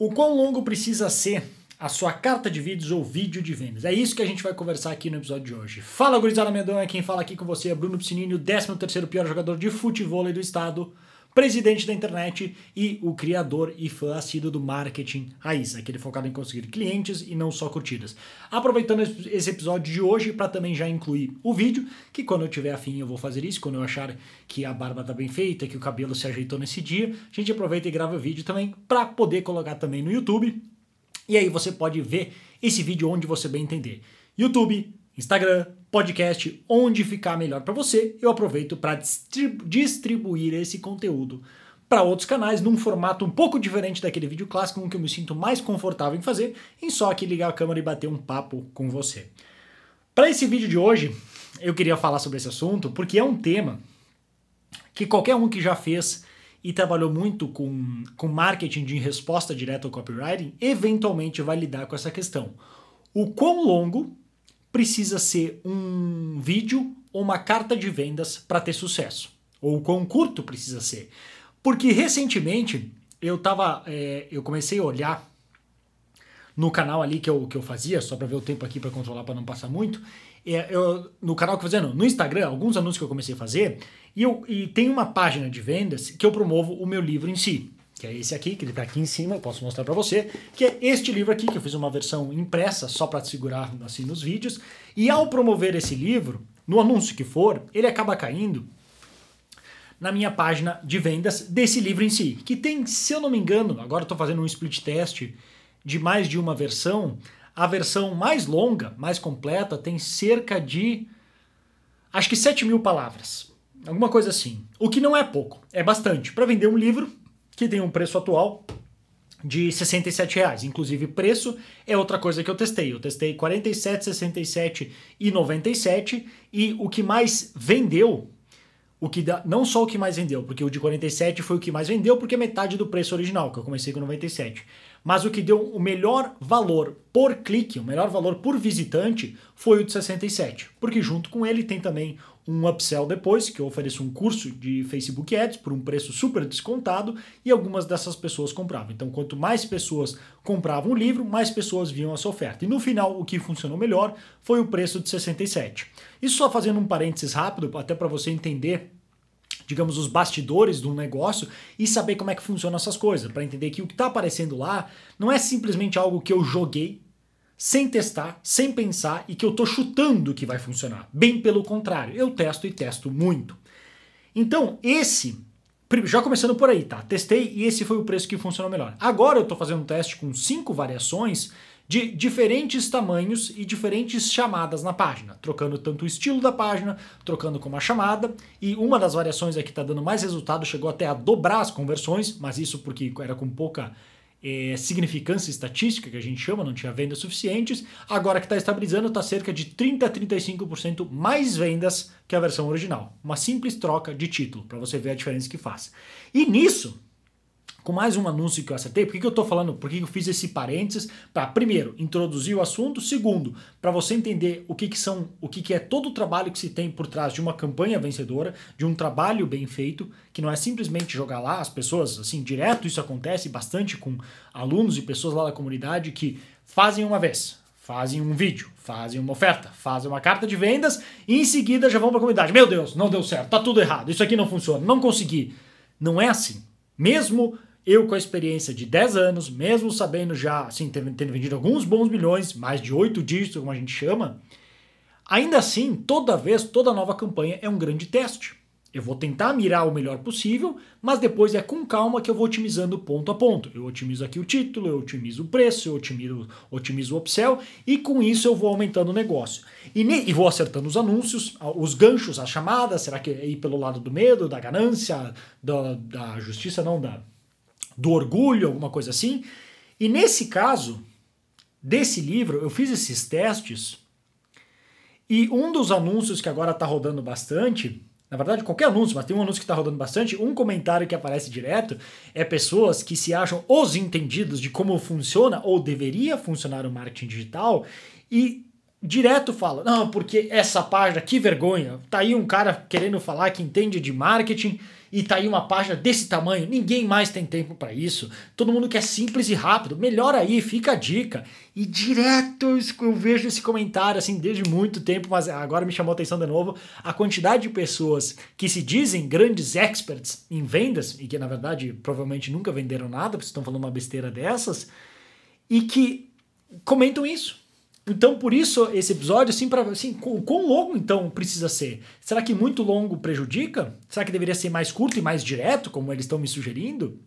O quão longo precisa ser a sua carta de vídeos ou vídeo de vendas? É isso que a gente vai conversar aqui no episódio de hoje. Fala, gurizada medonha, quem fala aqui com você é Bruno Piscinini, o 13º pior jogador de futebol do estado, presidente da internet e o criador e fã assíduo do marketing raiz, aquele focado em conseguir clientes e não só curtidas. Aproveitando esse episódio de hoje para também já incluir o vídeo, que quando eu tiver afim eu vou fazer isso, quando eu achar que a barba tá bem feita, que o cabelo se ajeitou nesse dia, a gente aproveita e grava o vídeo também para poder colocar também no YouTube. E aí você pode ver esse vídeo onde você bem entender. YouTube, Instagram, podcast, onde ficar melhor para você, eu aproveito para distribuir esse conteúdo para outros canais num formato um pouco diferente daquele vídeo clássico, que eu me sinto mais confortável em fazer, em só aqui ligar a câmera e bater um papo com você. Para esse vídeo de hoje, eu queria falar sobre esse assunto porque é um tema que qualquer um que já fez e trabalhou muito com, com marketing de resposta direta ao copywriting, eventualmente vai lidar com essa questão. O quão longo precisa ser um vídeo ou uma carta de vendas para ter sucesso? Ou o quão curto precisa ser? Porque recentemente eu tava. É, eu comecei a olhar no canal ali que eu, que eu fazia, só para ver o tempo aqui para controlar para não passar muito. É, eu, no canal que eu fazia, não, no Instagram, alguns anúncios que eu comecei a fazer, e, eu, e tem uma página de vendas que eu promovo o meu livro em si que é esse aqui, que ele está aqui em cima, eu posso mostrar para você, que é este livro aqui, que eu fiz uma versão impressa só para segurar assim nos vídeos. E ao promover esse livro, no anúncio que for, ele acaba caindo na minha página de vendas desse livro em si, que tem, se eu não me engano, agora estou fazendo um split test de mais de uma versão. A versão mais longa, mais completa, tem cerca de acho que 7 mil palavras. Alguma coisa assim. O que não é pouco, é bastante. Para vender um livro, que tem um preço atual de 67 reais. Inclusive, preço é outra coisa que eu testei. Eu testei 47, 67 e 97 e o que mais vendeu, o que dá, não só o que mais vendeu, porque o de 47 foi o que mais vendeu, porque é metade do preço original, que eu comecei com 97. Mas o que deu o melhor valor por clique, o melhor valor por visitante, foi o de 67, porque junto com ele tem também um upsell depois, que eu ofereço um curso de Facebook Ads por um preço super descontado e algumas dessas pessoas compravam. Então, quanto mais pessoas compravam o livro, mais pessoas viam essa oferta. E no final, o que funcionou melhor foi o preço de 67. Isso só fazendo um parênteses rápido, até para você entender digamos, os bastidores de um negócio e saber como é que funcionam essas coisas, para entender que o que está aparecendo lá não é simplesmente algo que eu joguei sem testar, sem pensar e que eu estou chutando que vai funcionar. Bem pelo contrário, eu testo e testo muito. Então, esse, já começando por aí, tá? Testei e esse foi o preço que funcionou melhor. Agora eu estou fazendo um teste com cinco variações de diferentes tamanhos e diferentes chamadas na página, trocando tanto o estilo da página, trocando como a chamada, e uma das variações é que está dando mais resultado, chegou até a dobrar as conversões, mas isso porque era com pouca é, significância estatística, que a gente chama, não tinha vendas suficientes. Agora que está estabilizando, está cerca de 30 a 35% mais vendas que a versão original. Uma simples troca de título, para você ver a diferença que faz. E nisso, com mais um anúncio que eu acertei. Por que, que eu estou falando? Por que, que eu fiz esse parênteses? Para, primeiro, introduzir o assunto. Segundo, para você entender o que, que são, o que, que é todo o trabalho que se tem por trás de uma campanha vencedora, de um trabalho bem feito, que não é simplesmente jogar lá as pessoas, assim, direto isso acontece bastante com alunos e pessoas lá da comunidade que fazem uma vez, fazem um vídeo, fazem uma oferta, fazem uma carta de vendas e em seguida já vão para a comunidade. Meu Deus, não deu certo, tá tudo errado, isso aqui não funciona, não consegui. Não é assim. Mesmo eu, com a experiência de 10 anos, mesmo sabendo já, assim, tendo, vendido alguns bons milhões, mais de 8 dígitos, como a gente chama, ainda assim, toda vez, toda nova campanha é um grande teste. Eu vou tentar mirar o melhor possível, mas depois é com calma que eu vou otimizando ponto a ponto. Eu otimizo aqui o título, eu otimizo o preço, eu otimizo, otimizo o upsell e com isso eu vou aumentando o negócio. E, ne, e vou acertando os anúncios, os ganchos, as chamadas. Será que é ir pelo lado do medo, da ganância, da, da justiça, não, da, do orgulho, alguma coisa assim. E nesse caso, desse livro, eu fiz esses testes e um dos anúncios que agora está rodando bastante, na verdade qualquer anúncio, mas tem um anúncio que está rodando bastante, um comentário que aparece direto é pessoas que se acham os entendidos de como funciona ou deveria funcionar o marketing digital e direto fala, não, porque essa página, que vergonha, tá aí um cara querendo falar que entende de marketing e tá aí uma página desse tamanho, ninguém mais tem tempo para isso. Todo mundo quer simples e rápido. Melhor aí, fica a dica. E direto eu vejo esse comentário assim desde muito tempo, mas agora me chamou a atenção de novo a quantidade de pessoas que se dizem grandes experts em vendas e que na verdade provavelmente nunca venderam nada, porque estão falando uma besteira dessas, e que comentam isso. Então, por isso, esse episódio, assim, para assim, quão longo então precisa ser? Será que muito longo prejudica? Será que deveria ser mais curto e mais direto, como eles estão me sugerindo?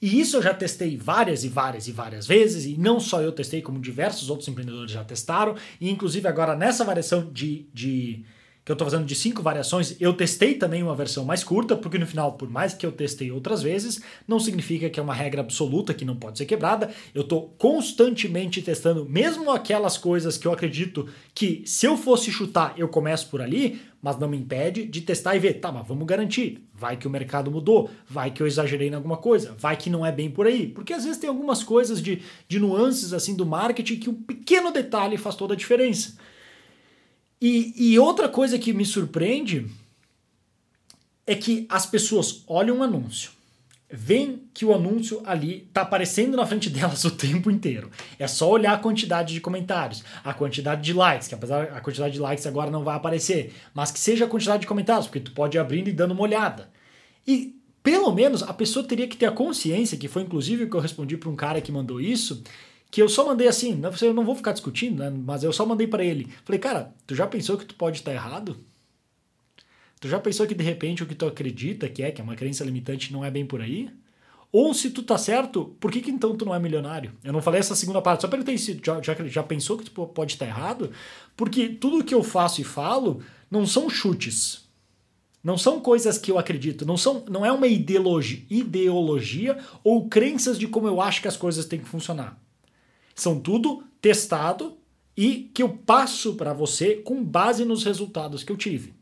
E isso eu já testei várias e várias e várias vezes, e não só eu testei, como diversos outros empreendedores já testaram, e inclusive agora nessa variação de, de que eu estou fazendo de cinco variações, eu testei também uma versão mais curta, porque no final, por mais que eu testei outras vezes, não significa que é uma regra absoluta que não pode ser quebrada. Eu estou constantemente testando, mesmo aquelas coisas que eu acredito que se eu fosse chutar, eu começo por ali, mas não me impede de testar e ver, tá, mas vamos garantir. Vai que o mercado mudou, vai que eu exagerei em alguma coisa, vai que não é bem por aí. Porque às vezes tem algumas coisas de, de nuances assim do marketing que um pequeno detalhe faz toda a diferença. E, e outra coisa que me surpreende é que as pessoas olham um anúncio, veem que o anúncio ali está aparecendo na frente delas o tempo inteiro. É só olhar a quantidade de comentários, a quantidade de likes, que apesar a quantidade de likes agora não vai aparecer, mas que seja a quantidade de comentários, porque tu pode ir abrindo e dando uma olhada. E pelo menos a pessoa teria que ter a consciência, que foi inclusive o que eu respondi para um cara que mandou isso, que eu só mandei assim, né, eu não vou ficar discutindo, né, mas eu só mandei para ele. Falei, cara, tu já pensou que tu pode estar errado? Tu já pensou que de repente o que tu acredita que é, que é uma crença limitante, não é bem por aí? Ou se tu tá certo, por que, que então tu não é milionário? Eu não falei essa segunda parte, só perguntei se já, já, já pensou que tu pode estar errado, porque tudo que eu faço e falo não são chutes. Não são coisas que eu acredito, não são, não é uma ideologia, ideologia ou crenças de como eu acho que as coisas têm que funcionar. São tudo testado e que eu passo para você com base nos resultados que eu tive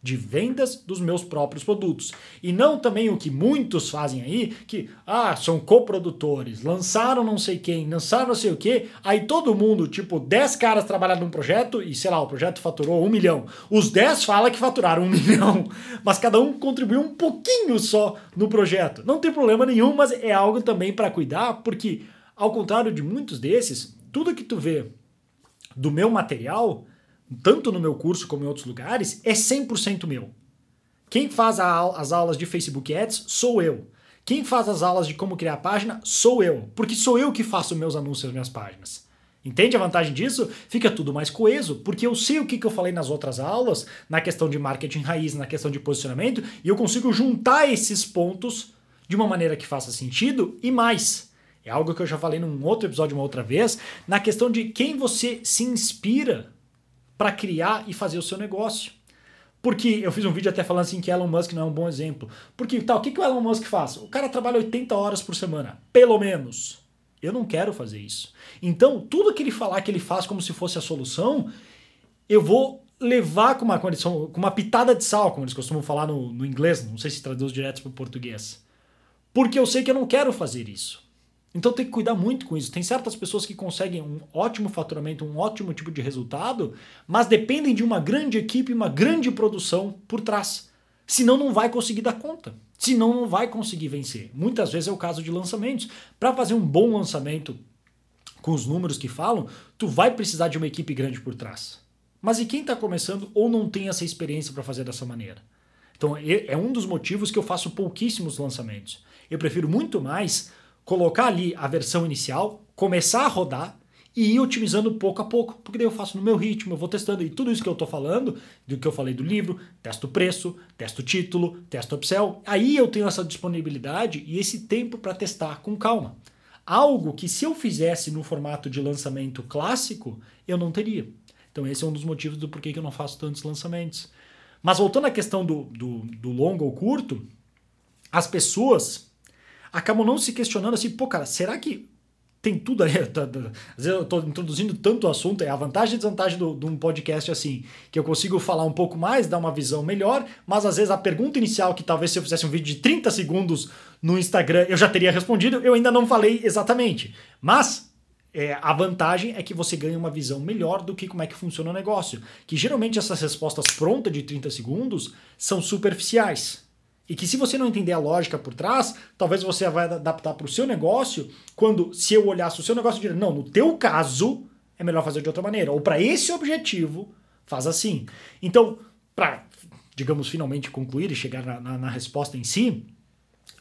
de vendas dos meus próprios produtos. E não também o que muitos fazem aí, que ah, são coprodutores, lançaram não sei quem, lançaram não sei o que, aí todo mundo, tipo, 10 caras trabalharam num projeto e, sei lá, o projeto faturou um milhão. Os 10 falam que faturaram um milhão, mas cada um contribuiu um pouquinho só no projeto. Não tem problema nenhum, mas é algo também para cuidar, porque ao contrário de muitos desses, tudo que tu vê do meu material, tanto no meu curso como em outros lugares, é 100% meu. Quem faz as aulas de Facebook Ads sou eu. Quem faz as aulas de como criar página sou eu, porque sou eu que faço meus anúncios minhas páginas. Entende a vantagem disso? Fica tudo mais coeso, porque eu sei o que, que eu falei nas outras aulas, na questão de marketing raiz, na questão de posicionamento, e eu consigo juntar esses pontos de uma maneira que faça sentido e mais. É algo que eu já falei num outro episódio uma outra vez, na questão de quem você se inspira para criar e fazer o seu negócio. Porque eu fiz um vídeo até falando assim que Elon Musk não é um bom exemplo. Porque tal, o que, que o Elon Musk faz? O cara trabalha 80 horas por semana, pelo menos. Eu não quero fazer isso. Então, tudo que ele falar que ele faz como se fosse a solução, eu vou levar com uma condição, com uma pitada de sal, como eles costumam falar no, no inglês, não sei se traduz direto para o português. Porque eu sei que eu não quero fazer isso. Então tem que cuidar muito com isso. Tem certas pessoas que conseguem um ótimo faturamento, um ótimo tipo de resultado, mas dependem de uma grande equipe, uma grande produção por trás. Senão não vai conseguir dar conta. Senão não vai conseguir vencer. Muitas vezes é o caso de lançamentos. Para fazer um bom lançamento com os números que falam, tu vai precisar de uma equipe grande por trás. Mas e quem está começando ou não tem essa experiência para fazer dessa maneira? Então é um dos motivos que eu faço pouquíssimos lançamentos. Eu prefiro muito mais colocar ali a versão inicial, começar a rodar e ir otimizando pouco a pouco, porque daí eu faço no meu ritmo, eu vou testando e tudo isso que eu estou falando, do que eu falei do livro, testo preço, testo título, testo upsell, aí eu tenho essa disponibilidade e esse tempo para testar com calma. Algo que se eu fizesse no formato de lançamento clássico, eu não teria. Então esse é um dos motivos do porquê que eu não faço tantos lançamentos. Mas voltando à questão do, do, do longo ou curto, as pessoas acabam não se questionando assim, pô, cara, será que tem tudo aí? Às vezes eu estou introduzindo tanto assunto, é a vantagem e desvantagem de um podcast assim, que eu consigo falar um pouco mais, dar uma visão melhor, mas às vezes a pergunta inicial, que talvez se eu fizesse um vídeo de 30 segundos no Instagram eu já teria respondido, eu ainda não falei exatamente. Mas é, a vantagem é que você ganha uma visão melhor do que como é que funciona o negócio. Que geralmente essas respostas prontas de 30 segundos são superficiais. E que se você não entender a lógica por trás, talvez você vai adaptar para o seu negócio, quando se eu olhasse o seu negócio e dizer, não, no teu caso é melhor fazer de outra maneira. Ou para esse objetivo, faz assim. Então, para, digamos, finalmente concluir e chegar na, na, na resposta em si,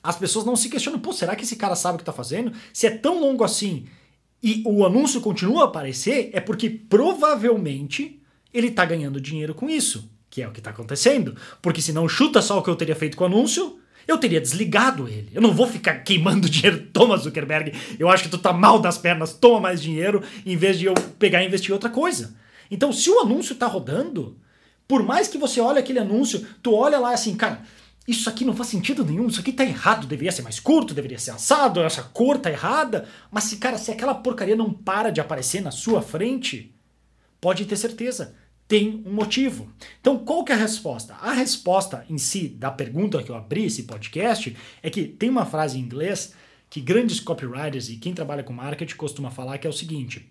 as pessoas não se questionam, pô, será que esse cara sabe o que está fazendo? Se é tão longo assim e o anúncio continua a aparecer, é porque provavelmente ele está ganhando dinheiro com isso que é o que está acontecendo. Porque se não chuta só o que eu teria feito com o anúncio, eu teria desligado ele. Eu não vou ficar queimando dinheiro. Toma, Zuckerberg, eu acho que tu tá mal das pernas, toma mais dinheiro, em vez de eu pegar e investir em outra coisa. Então, se o anúncio tá rodando, por mais que você olhe aquele anúncio, tu olha lá assim, cara, isso aqui não faz sentido nenhum, isso aqui tá errado, deveria ser mais curto, deveria ser assado, essa cor tá errada. Mas se, cara, se aquela porcaria não para de aparecer na sua frente, pode ter certeza, tem um motivo. Então, qual que é a resposta? A resposta em si da pergunta que eu abri esse podcast é que tem uma frase em inglês que grandes copywriters e quem trabalha com marketing costuma falar que é o seguinte: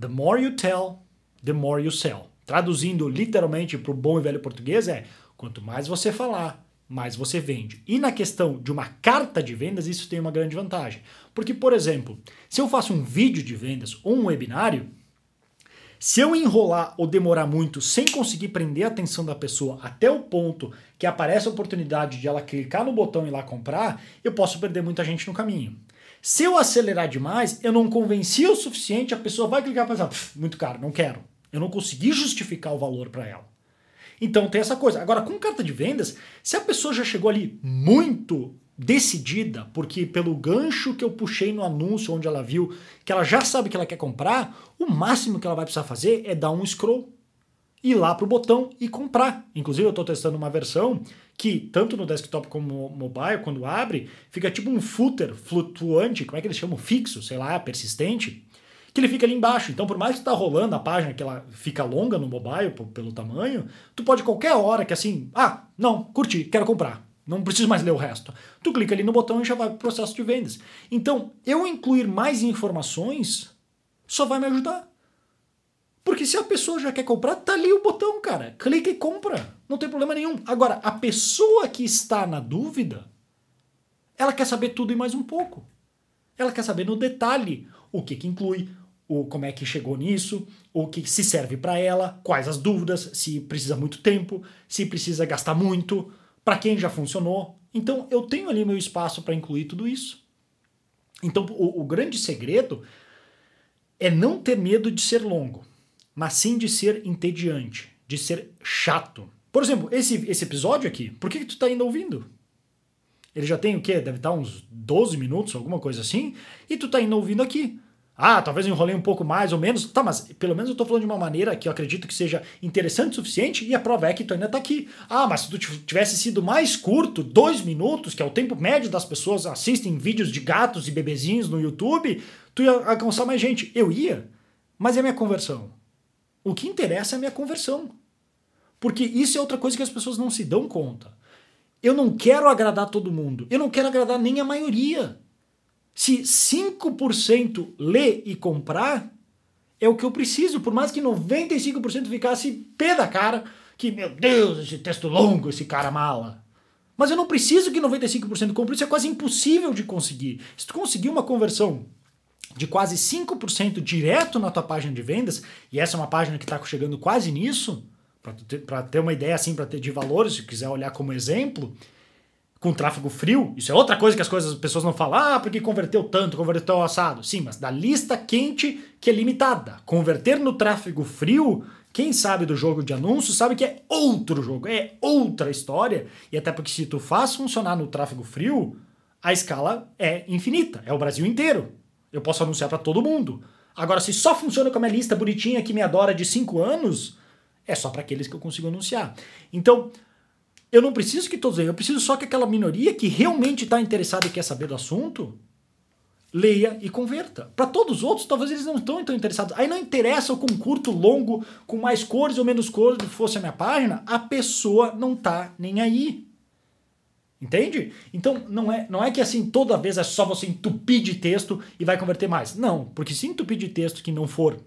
The more you tell, the more you sell. Traduzindo literalmente para o bom e velho português é quanto mais você falar, mais você vende. E na questão de uma carta de vendas, isso tem uma grande vantagem. Porque, por exemplo, se eu faço um vídeo de vendas ou um webinário, se eu enrolar ou demorar muito sem conseguir prender a atenção da pessoa até o ponto que aparece a oportunidade de ela clicar no botão e ir lá comprar, eu posso perder muita gente no caminho. Se eu acelerar demais, eu não convenci o suficiente, a pessoa vai clicar e pensar, muito caro, não quero. Eu não consegui justificar o valor para ela. Então tem essa coisa. Agora, com carta de vendas, se a pessoa já chegou ali muito decidida, porque pelo gancho que eu puxei no anúncio onde ela viu que ela já sabe que ela quer comprar, o máximo que ela vai precisar fazer é dar um scroll, ir lá pro botão e comprar. Inclusive eu estou testando uma versão que tanto no desktop como no mobile, quando abre, fica tipo um footer flutuante, como é que eles chamam? Fixo, sei lá, persistente, que ele fica ali embaixo. Então, por mais que tá rolando a página que ela fica longa no mobile pelo tamanho, tu pode qualquer hora que assim, ah, não, curti, quero comprar não preciso mais ler o resto. Tu clica ali no botão e já vai para o processo de vendas. Então, eu incluir mais informações só vai me ajudar. Porque se a pessoa já quer comprar, tá ali o botão, cara. Clica e compra. Não tem problema nenhum. Agora, a pessoa que está na dúvida, ela quer saber tudo e mais um pouco. Ela quer saber no detalhe o que, que inclui, o como é que chegou nisso, o que se serve para ela, quais as dúvidas, se precisa muito tempo, se precisa gastar muito para quem já funcionou. Então eu tenho ali meu espaço para incluir tudo isso. Então o, o, grande segredo é não ter medo de ser longo, mas sim de ser entediante, de ser chato. Por exemplo, esse, esse episódio aqui, por que, que tu está ainda ouvindo? Ele já tem o quê? Deve estar uns 12 minutos, alguma coisa assim, e tu está ainda ouvindo aqui. Ah, talvez eu enrolei um pouco mais ou menos. Tá, mas pelo menos eu tô falando de uma maneira que eu acredito que seja interessante o suficiente e a prova é que tu ainda tá aqui. Ah, mas se tu tivesse sido mais curto, dois minutos, que é o tempo médio das pessoas assistem vídeos de gatos e bebezinhos no YouTube, tu ia alcançar mais gente. Eu ia, mas é a minha conversão. O que interessa é a minha conversão. Porque isso é outra coisa que as pessoas não se dão conta. Eu não quero agradar todo mundo. Eu não quero agradar nem a maioria. Se 5% ler e comprar, é o que eu preciso, por mais que 95% ficasse pé da cara, que, meu Deus, esse texto longo, esse cara mala. Mas eu não preciso que 95% compre, isso é quase impossível de conseguir. Se tu conseguir uma conversão de quase 5% direto na tua página de vendas, e essa é uma página que está chegando quase nisso, para ter, ter uma ideia assim, para ter de valores, se quiser olhar como exemplo, com tráfego frio, isso é outra coisa que as coisas as pessoas não falam, ah, porque converteu tanto, converteu assado. Sim, mas da lista quente que é limitada. Converter no tráfego frio, quem sabe do jogo de anúncios sabe que é outro jogo, é outra história. E até porque se tu faz funcionar no tráfego frio, a escala é infinita, é o Brasil inteiro. Eu posso anunciar para todo mundo. Agora, se só funciona com a minha lista bonitinha que me adora de 5 anos, é só para aqueles que eu consigo anunciar. Então, eu não preciso que todos leiam, eu preciso só que aquela minoria que realmente está interessada e quer saber do assunto leia e converta. Para todos os outros, talvez eles não estão tão interessados. Aí não interessa com curto, longo, com mais cores ou menos cores fosse a minha página, a pessoa não tá nem aí. Entende? Então não é, não é que assim toda vez é só você entupir de texto e vai converter mais. Não, porque se entupir de texto que não for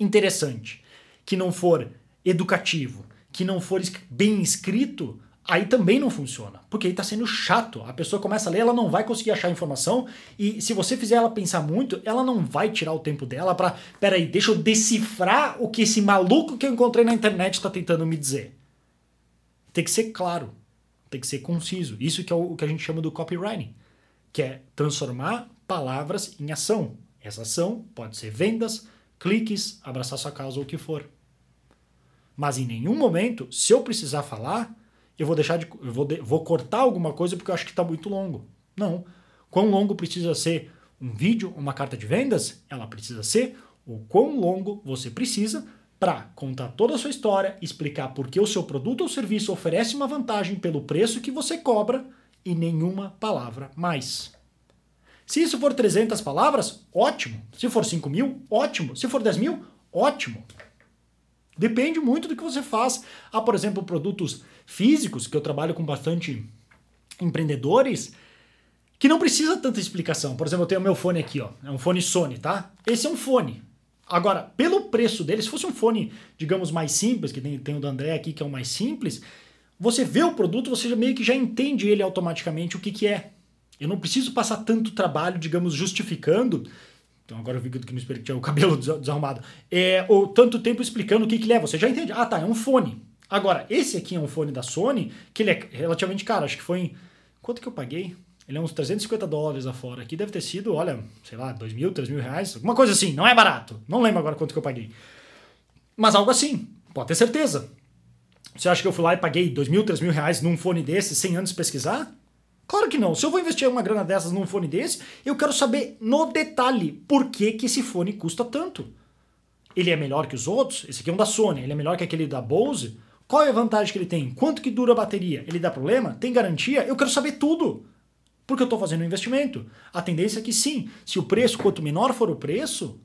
interessante, que não for educativo, que não for bem escrito, aí também não funciona, porque aí está sendo chato. A pessoa começa a ler, ela não vai conseguir achar informação e se você fizer ela pensar muito, ela não vai tirar o tempo dela para, peraí, deixa eu decifrar o que esse maluco que eu encontrei na internet está tentando me dizer. Tem que ser claro, tem que ser conciso. Isso que é o que a gente chama do copywriting, que é transformar palavras em ação. Essa ação pode ser vendas, cliques, abraçar sua causa ou o que for. Mas em nenhum momento, se eu precisar falar, eu vou deixar de. Eu vou, de, vou cortar alguma coisa porque eu acho que está muito longo. Não. Quão longo precisa ser um vídeo, uma carta de vendas? Ela precisa ser o quão longo você precisa para contar toda a sua história, explicar por que o seu produto ou serviço oferece uma vantagem pelo preço que você cobra e nenhuma palavra mais. Se isso for 300 palavras, ótimo. Se for 5 mil, ótimo. Se for 10 mil, ótimo. Depende muito do que você faz. Há, por exemplo, produtos físicos, que eu trabalho com bastante empreendedores, que não precisa tanta explicação. Por exemplo, eu tenho meu fone aqui, ó. É um fone Sony, tá? Esse é um fone. Agora, pelo preço dele, se fosse um fone, digamos, mais simples, que tem, tem o da André aqui, que é o mais simples, você vê o produto, você meio que já entende ele automaticamente o que, que é. Eu não preciso passar tanto trabalho, digamos, justificando então agora eu vi que no espelho tinha o cabelo desarrumado. É, ou tanto tempo explicando o que, que ele é. Você já entende. Ah, tá, é um fone. Agora, esse aqui é um fone da Sony, que ele é relativamente caro. Acho que foi em... Quanto que eu paguei? Ele é uns 350 dólares afora. Aqui deve ter sido, olha, sei lá, 2 mil, 3 mil reais. Alguma coisa assim. Não é barato. Não lembro agora quanto que eu paguei. Mas algo assim. Pode ter certeza. Você acha que eu fui lá e paguei 2 mil, 3 mil reais num fone desse sem antes pesquisar? Claro que não. Se eu vou investir uma grana dessas num fone desse, eu quero saber no detalhe por que, que esse fone custa tanto. Ele é melhor que os outros? Esse aqui é um da Sony. Ele é melhor que aquele da Bose? Qual é a vantagem que ele tem? Quanto que dura a bateria? Ele dá problema? Tem garantia? Eu quero saber tudo. Porque eu estou fazendo um investimento. A tendência é que sim. Se o preço, quanto menor for o preço,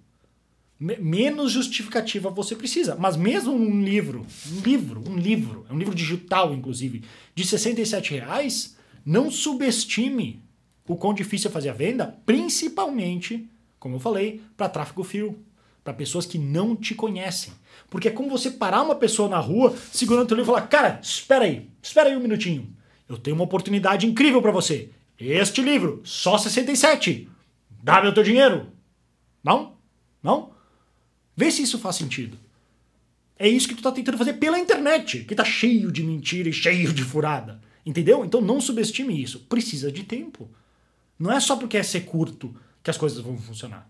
menos justificativa você precisa. Mas mesmo um livro, um livro, um livro, é um livro digital, inclusive, de 67 reais, não subestime o quão difícil é fazer a venda, principalmente, como eu falei, para tráfego frio, para pessoas que não te conhecem. Porque é como você parar uma pessoa na rua, segurando o teu livro e falar: "Cara, espera aí, espera aí um minutinho. Eu tenho uma oportunidade incrível para você. Este livro, só 67. Dá meu teu dinheiro." Não? Não? Vê se isso faz sentido. É isso que tu tá tentando fazer pela internet, que tá cheio de mentira e cheio de furada. Entendeu? Então não subestime isso. Precisa de tempo. Não é só porque é ser curto que as coisas vão funcionar.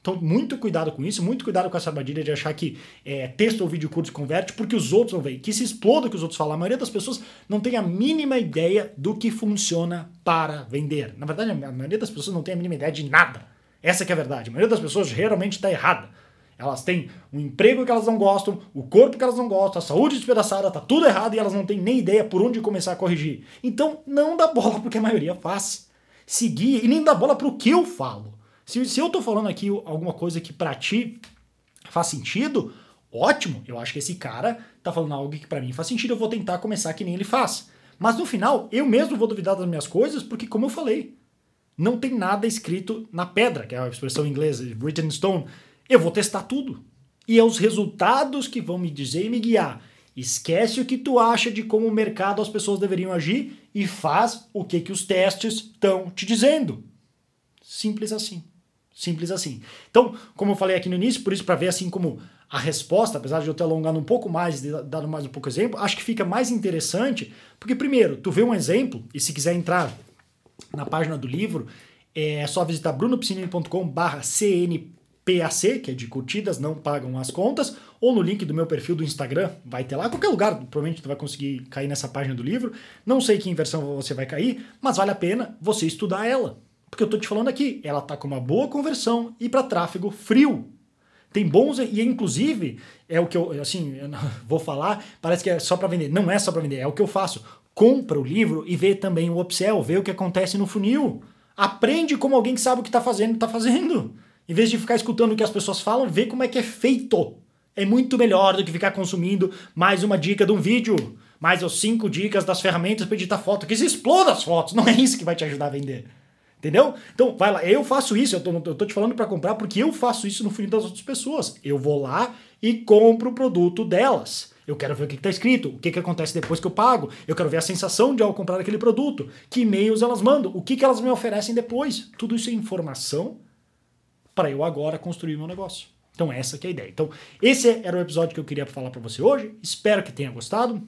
Então, muito cuidado com isso, muito cuidado com essa armadilha de achar que é, texto ou vídeo curto converte porque os outros não veem. Que se exploda o que os outros falam. A maioria das pessoas não tem a mínima ideia do que funciona para vender. Na verdade, a maioria das pessoas não tem a mínima ideia de nada. Essa é a verdade. A maioria das pessoas realmente está errada. Elas têm um emprego que elas não gostam, o corpo que elas não gostam, a saúde despedaçada, tá tudo errado e elas não têm nem ideia por onde começar a corrigir. Então, não dá bola porque a maioria faz. Seguir e nem dá bola pro que eu falo. Se, se eu tô falando aqui alguma coisa que para ti faz sentido, ótimo. Eu acho que esse cara tá falando algo que para mim faz sentido, eu vou tentar começar que nem ele faz. Mas no final, eu mesmo vou duvidar das minhas coisas, porque como eu falei, não tem nada escrito na pedra, que é a expressão em inglês, written stone. Eu vou testar tudo. E é os resultados que vão me dizer e me guiar. Esquece o que tu acha de como o mercado as pessoas deveriam agir e faz o que, que os testes estão te dizendo. Simples assim. Simples assim. Então, como eu falei aqui no início, por isso para ver assim como a resposta, apesar de eu ter alongado um pouco mais, dado mais um pouco exemplo, acho que fica mais interessante, porque primeiro, tu vê um exemplo, e se quiser entrar na página do livro, é só visitar brunopsinini.com/cnp PAC, que é de curtidas, não pagam as contas, ou no link do meu perfil do Instagram, vai ter lá, qualquer lugar, provavelmente tu vai conseguir cair nessa página do livro. Não sei que versão você vai cair, mas vale a pena você estudar ela. Porque eu tô te falando aqui, ela tá com uma boa conversão e para tráfego frio. Tem bons e inclusive é o que eu assim, eu vou falar, parece que é só para vender, não é só para vender, é o que eu faço. Compra o livro e vê também o upsell, vê o que acontece no funil. Aprende como alguém que sabe o que está fazendo, está fazendo. Em vez de ficar escutando o que as pessoas falam, vê como é que é feito. É muito melhor do que ficar consumindo mais uma dica de um vídeo, mais as cinco dicas das ferramentas para editar foto, que se exploda as fotos, não é isso que vai te ajudar a vender. Entendeu? Então, vai lá, eu faço isso, eu tô, eu tô te falando para comprar porque eu faço isso no funil das outras pessoas. Eu vou lá e compro o produto delas. Eu quero ver o que está escrito, o que, que acontece depois que eu pago. Eu quero ver a sensação de ao comprar aquele produto, que e-mails elas mandam, o que, que elas me oferecem depois. Tudo isso é informação para eu agora construir meu negócio. Então essa que é a ideia. Então esse era o episódio que eu queria falar para você hoje. Espero que tenha gostado.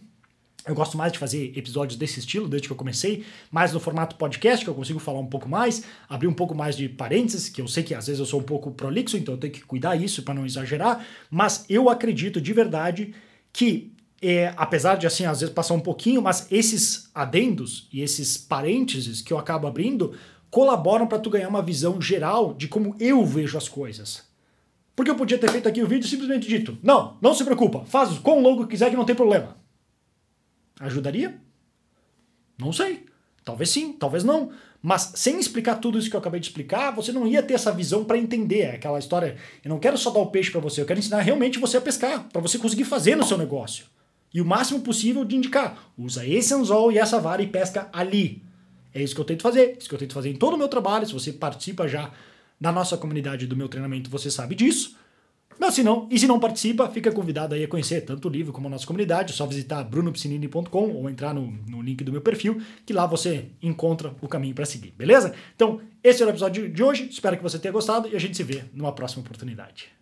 Eu gosto mais de fazer episódios desse estilo desde que eu comecei, mais no formato podcast, que eu consigo falar um pouco mais, abrir um pouco mais de parênteses, que eu sei que às vezes eu sou um pouco prolixo, então eu tenho que cuidar isso para não exagerar, mas eu acredito de verdade que, é, apesar de assim, às vezes passar um pouquinho, mas esses adendos e esses parênteses que eu acabo abrindo colaboram para tu ganhar uma visão geral de como eu vejo as coisas. Porque eu podia ter feito aqui o vídeo simplesmente dito: não, não se preocupa, faz com logo quiser que não tem problema. Ajudaria? Não sei. Talvez sim, talvez não. Mas sem explicar tudo isso que eu acabei de explicar, você não ia ter essa visão para entender aquela história. Eu não quero só dar o peixe para você, eu quero ensinar realmente você a pescar, para você conseguir fazer no seu negócio. E o máximo possível de indicar. Usa esse anzol e essa vara e pesca ali. É isso que eu tento fazer, isso que eu tento fazer em todo o meu trabalho. Se você participa já da nossa comunidade do meu treinamento, você sabe disso. Mas se não, e se não participa, fica convidado aí a conhecer tanto o livro como a nossa comunidade. É só visitar brunopsinini.com ou entrar no, no link do meu perfil, que lá você encontra o caminho para seguir, beleza? Então, esse era o episódio de hoje. Espero que você tenha gostado e a gente se vê numa próxima oportunidade.